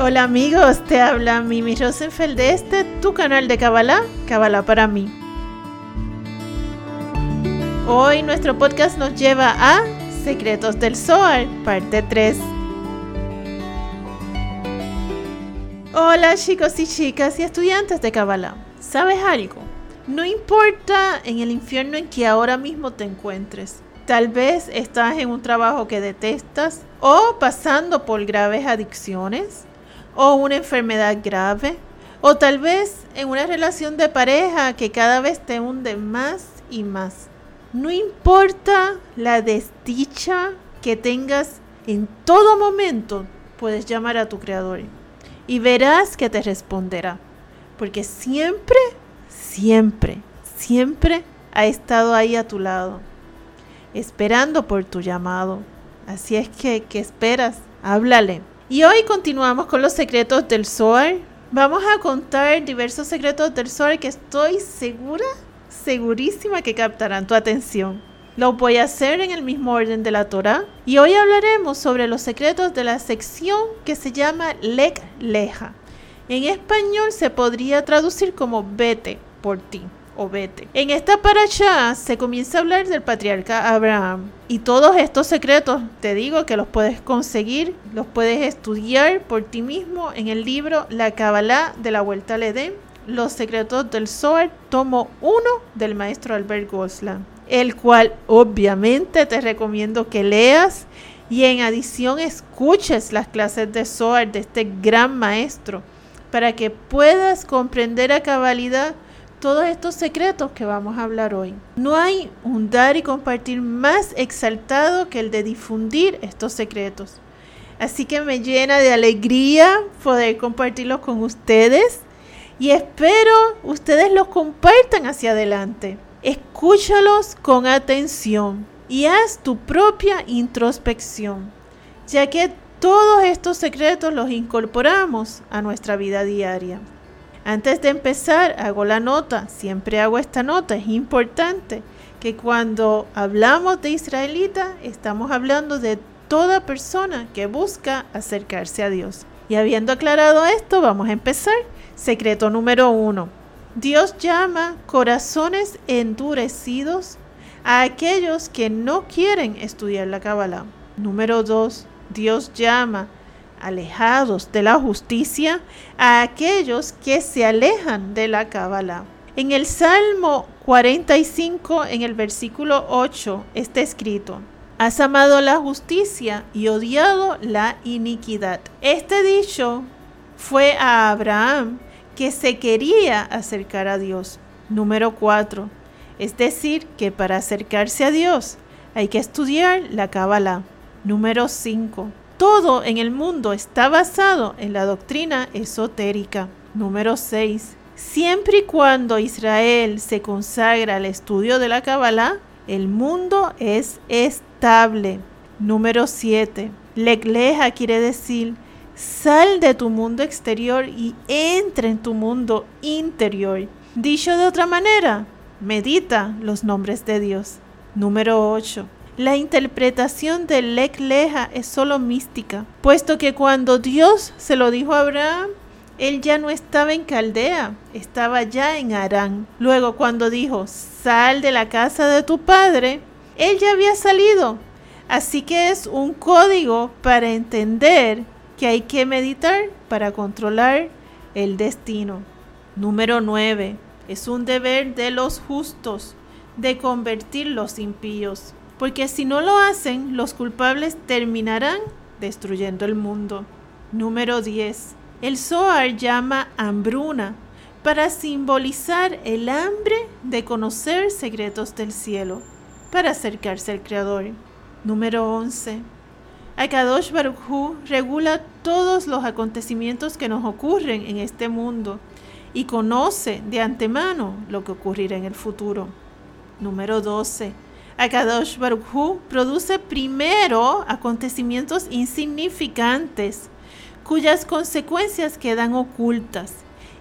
Hola amigos, te habla Mimi Rosenfeld de este, tu canal de Kabbalah, Kabbalah para mí. Hoy nuestro podcast nos lleva a Secretos del Zohar, parte 3. Hola chicos y chicas y estudiantes de Kabbalah. ¿Sabes algo? No importa en el infierno en que ahora mismo te encuentres. Tal vez estás en un trabajo que detestas o pasando por graves adicciones o una enfermedad grave, o tal vez en una relación de pareja que cada vez te hunde más y más. No importa la desdicha que tengas, en todo momento puedes llamar a tu creador y verás que te responderá, porque siempre, siempre, siempre ha estado ahí a tu lado, esperando por tu llamado. Así es que, ¿qué esperas? Háblale. Y hoy continuamos con los secretos del Zohar. Vamos a contar diversos secretos del Zohar que estoy segura, segurísima que captarán tu atención. Lo voy a hacer en el mismo orden de la Torah. Y hoy hablaremos sobre los secretos de la sección que se llama Lek Leja. En español se podría traducir como vete por ti o vete. En esta paracha se comienza a hablar del patriarca Abraham. Y todos estos secretos, te digo que los puedes conseguir, los puedes estudiar por ti mismo en el libro La Kabbalah de la Vuelta al Edén, Los secretos del Zohar, tomo 1 del maestro Albert Goslan, el cual obviamente te recomiendo que leas y en adición escuches las clases de Zohar de este gran maestro para que puedas comprender a cabalidad todos estos secretos que vamos a hablar hoy. No hay un dar y compartir más exaltado que el de difundir estos secretos. Así que me llena de alegría poder compartirlos con ustedes y espero ustedes los compartan hacia adelante. Escúchalos con atención y haz tu propia introspección, ya que todos estos secretos los incorporamos a nuestra vida diaria. Antes de empezar, hago la nota, siempre hago esta nota, es importante que cuando hablamos de israelita, estamos hablando de toda persona que busca acercarse a Dios. Y habiendo aclarado esto, vamos a empezar. Secreto número uno. Dios llama corazones endurecidos a aquellos que no quieren estudiar la Kabbalah. Número dos. Dios llama alejados de la justicia a aquellos que se alejan de la Cábala. En el Salmo 45, en el versículo 8, está escrito, Has amado la justicia y odiado la iniquidad. Este dicho fue a Abraham que se quería acercar a Dios. Número 4. Es decir, que para acercarse a Dios hay que estudiar la Cábala. Número 5 todo en el mundo está basado en la doctrina esotérica. Número 6. Siempre y cuando Israel se consagra al estudio de la Kabbalah, el mundo es estable. Número 7. Legleja quiere decir sal de tu mundo exterior y entra en tu mundo interior. Dicho de otra manera, medita los nombres de Dios. Número 8. La interpretación del Lek Leja es solo mística, puesto que cuando Dios se lo dijo a Abraham, él ya no estaba en Caldea, estaba ya en Arán. Luego cuando dijo, sal de la casa de tu padre, él ya había salido. Así que es un código para entender que hay que meditar para controlar el destino. Número 9. Es un deber de los justos de convertir los impíos porque si no lo hacen, los culpables terminarán destruyendo el mundo. Número 10. El Zohar llama hambruna para simbolizar el hambre de conocer secretos del cielo, para acercarse al Creador. Número 11. Akadosh Baruch Hu regula todos los acontecimientos que nos ocurren en este mundo y conoce de antemano lo que ocurrirá en el futuro. Número 12. Akadosh Baruch Hu produce primero acontecimientos insignificantes cuyas consecuencias quedan ocultas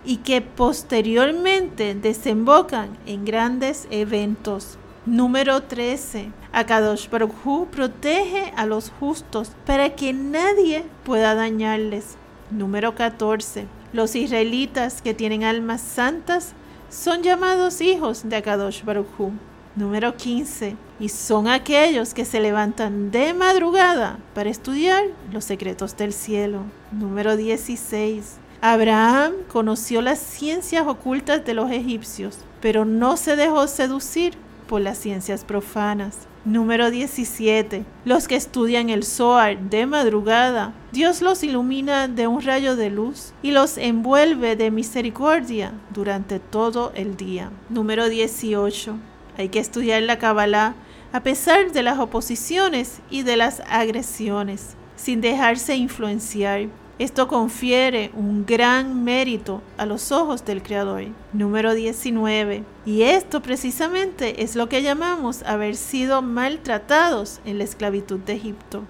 y que posteriormente desembocan en grandes eventos. Número 13. Akadosh Baruj protege a los justos para que nadie pueda dañarles. Número 14. Los israelitas que tienen almas santas son llamados hijos de Akadosh Baruj. Número 15. Y son aquellos que se levantan de madrugada para estudiar los secretos del cielo. Número 16. Abraham conoció las ciencias ocultas de los egipcios, pero no se dejó seducir por las ciencias profanas. Número 17. Los que estudian el Zohar de madrugada, Dios los ilumina de un rayo de luz y los envuelve de misericordia durante todo el día. Número 18. Hay que estudiar la Kabbalah a pesar de las oposiciones y de las agresiones, sin dejarse influenciar esto confiere un gran mérito a los ojos del Creador. Número 19. Y esto precisamente es lo que llamamos haber sido maltratados en la esclavitud de Egipto.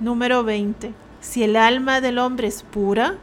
Número 20. Si el alma del hombre es pura,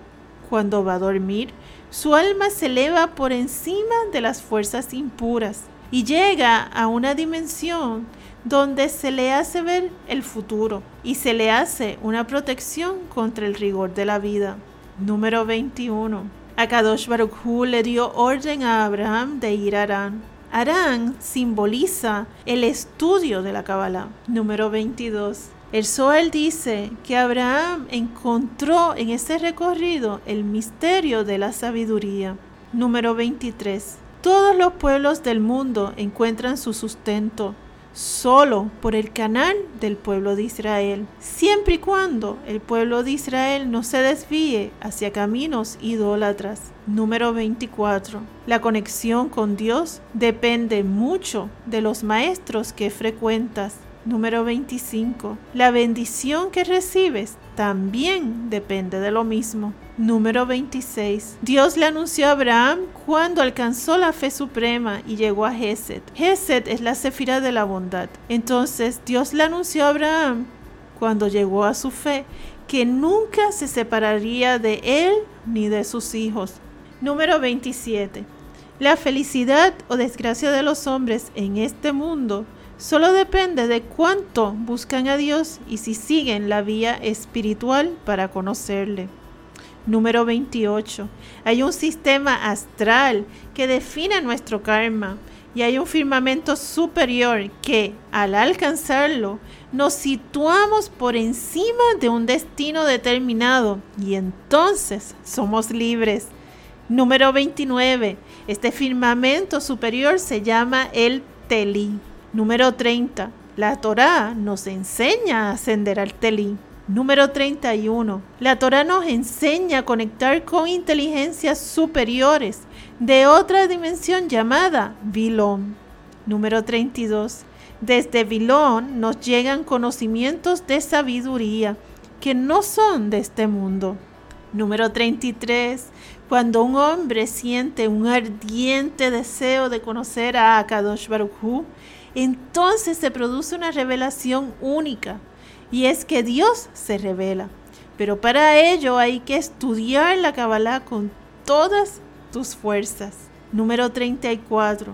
cuando va a dormir, su alma se eleva por encima de las fuerzas impuras y llega a una dimensión donde se le hace ver el futuro y se le hace una protección contra el rigor de la vida. Número 21. Akadosh Baruch Hu le dio orden a Abraham de ir a Arán. Arán simboliza el estudio de la Kabbalah. Número 22. El Zohar dice que Abraham encontró en ese recorrido el misterio de la sabiduría. Número 23. Todos los pueblos del mundo encuentran su sustento solo por el canal del pueblo de Israel, siempre y cuando el pueblo de Israel no se desvíe hacia caminos idólatras. Número 24. La conexión con Dios depende mucho de los maestros que frecuentas. Número 25. La bendición que recibes también depende de lo mismo. Número 26. Dios le anunció a Abraham cuando alcanzó la fe suprema y llegó a Gesed. Gesed es la cefira de la bondad. Entonces Dios le anunció a Abraham cuando llegó a su fe que nunca se separaría de él ni de sus hijos. Número 27. La felicidad o desgracia de los hombres en este mundo Solo depende de cuánto buscan a Dios y si siguen la vía espiritual para conocerle. Número 28. Hay un sistema astral que define nuestro karma y hay un firmamento superior que, al alcanzarlo, nos situamos por encima de un destino determinado y entonces somos libres. Número 29. Este firmamento superior se llama el Telí. Número 30. La Torá nos enseña a ascender al Telí. Número 31. La Torá nos enseña a conectar con inteligencias superiores de otra dimensión llamada Vilón. Número 32. Desde Vilón nos llegan conocimientos de sabiduría que no son de este mundo. Número 33. Cuando un hombre siente un ardiente deseo de conocer a Akadosh Baruch Hu, entonces se produce una revelación única y es que Dios se revela. Pero para ello hay que estudiar la Kabbalah con todas tus fuerzas. Número 34.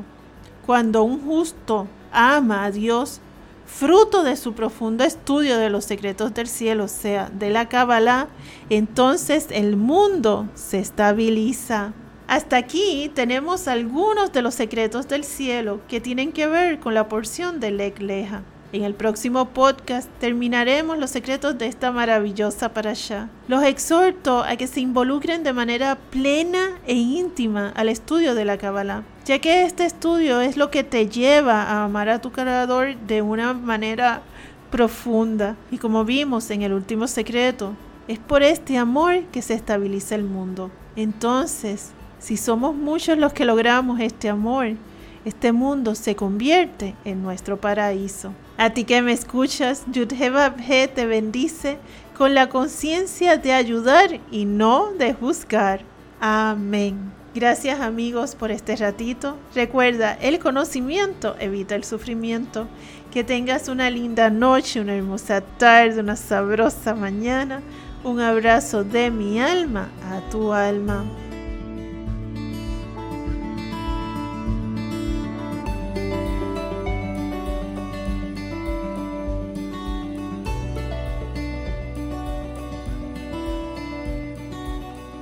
Cuando un justo ama a Dios, fruto de su profundo estudio de los secretos del cielo, o sea, de la Kabbalah, entonces el mundo se estabiliza. Hasta aquí tenemos algunos de los secretos del cielo que tienen que ver con la porción de Leja. En el próximo podcast terminaremos los secretos de esta maravillosa parasha. Los exhorto a que se involucren de manera plena e íntima al estudio de la Kabbalah, ya que este estudio es lo que te lleva a amar a tu Creador de una manera profunda. Y como vimos en el último secreto, es por este amor que se estabiliza el mundo. Entonces, si somos muchos los que logramos este amor, este mundo se convierte en nuestro paraíso. A ti que me escuchas, Yudhebabhe te bendice con la conciencia de ayudar y no de juzgar. Amén. Gracias amigos por este ratito. Recuerda, el conocimiento evita el sufrimiento. Que tengas una linda noche, una hermosa tarde, una sabrosa mañana. Un abrazo de mi alma a tu alma.